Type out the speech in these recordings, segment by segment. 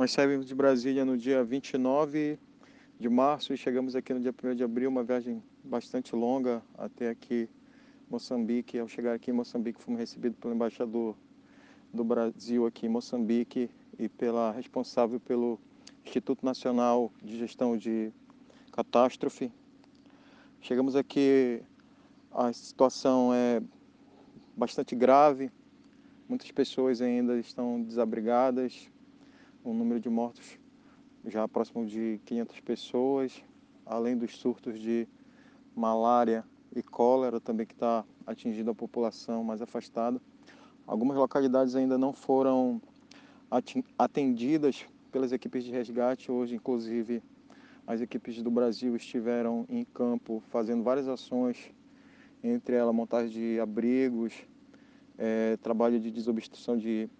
Nós saímos de Brasília no dia 29 de março e chegamos aqui no dia 1 de abril, uma viagem bastante longa até aqui Moçambique. Ao chegar aqui em Moçambique, fomos recebidos pelo embaixador do Brasil aqui em Moçambique e pela responsável pelo Instituto Nacional de Gestão de Catástrofe. Chegamos aqui, a situação é bastante grave, muitas pessoas ainda estão desabrigadas, um número de mortos já próximo de 500 pessoas, além dos surtos de malária e cólera também que está atingindo a população mais afastada. Algumas localidades ainda não foram atendidas pelas equipes de resgate. Hoje, inclusive, as equipes do Brasil estiveram em campo fazendo várias ações, entre elas montagem de abrigos, é, trabalho de desobstrução de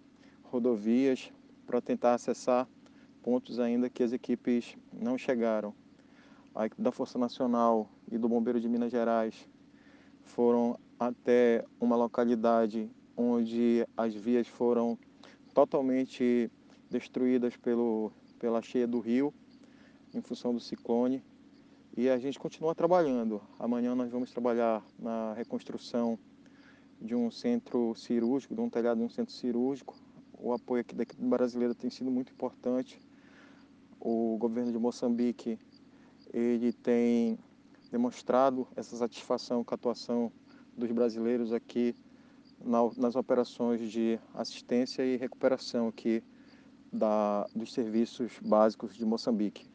rodovias, para tentar acessar pontos ainda que as equipes não chegaram. A equipe da Força Nacional e do Bombeiro de Minas Gerais foram até uma localidade onde as vias foram totalmente destruídas pelo, pela cheia do rio, em função do ciclone. E a gente continua trabalhando. Amanhã nós vamos trabalhar na reconstrução de um centro cirúrgico, de um telhado de um centro cirúrgico, o apoio aqui da equipe brasileira tem sido muito importante. O governo de Moçambique ele tem demonstrado essa satisfação com a atuação dos brasileiros aqui na, nas operações de assistência e recuperação aqui da, dos serviços básicos de Moçambique.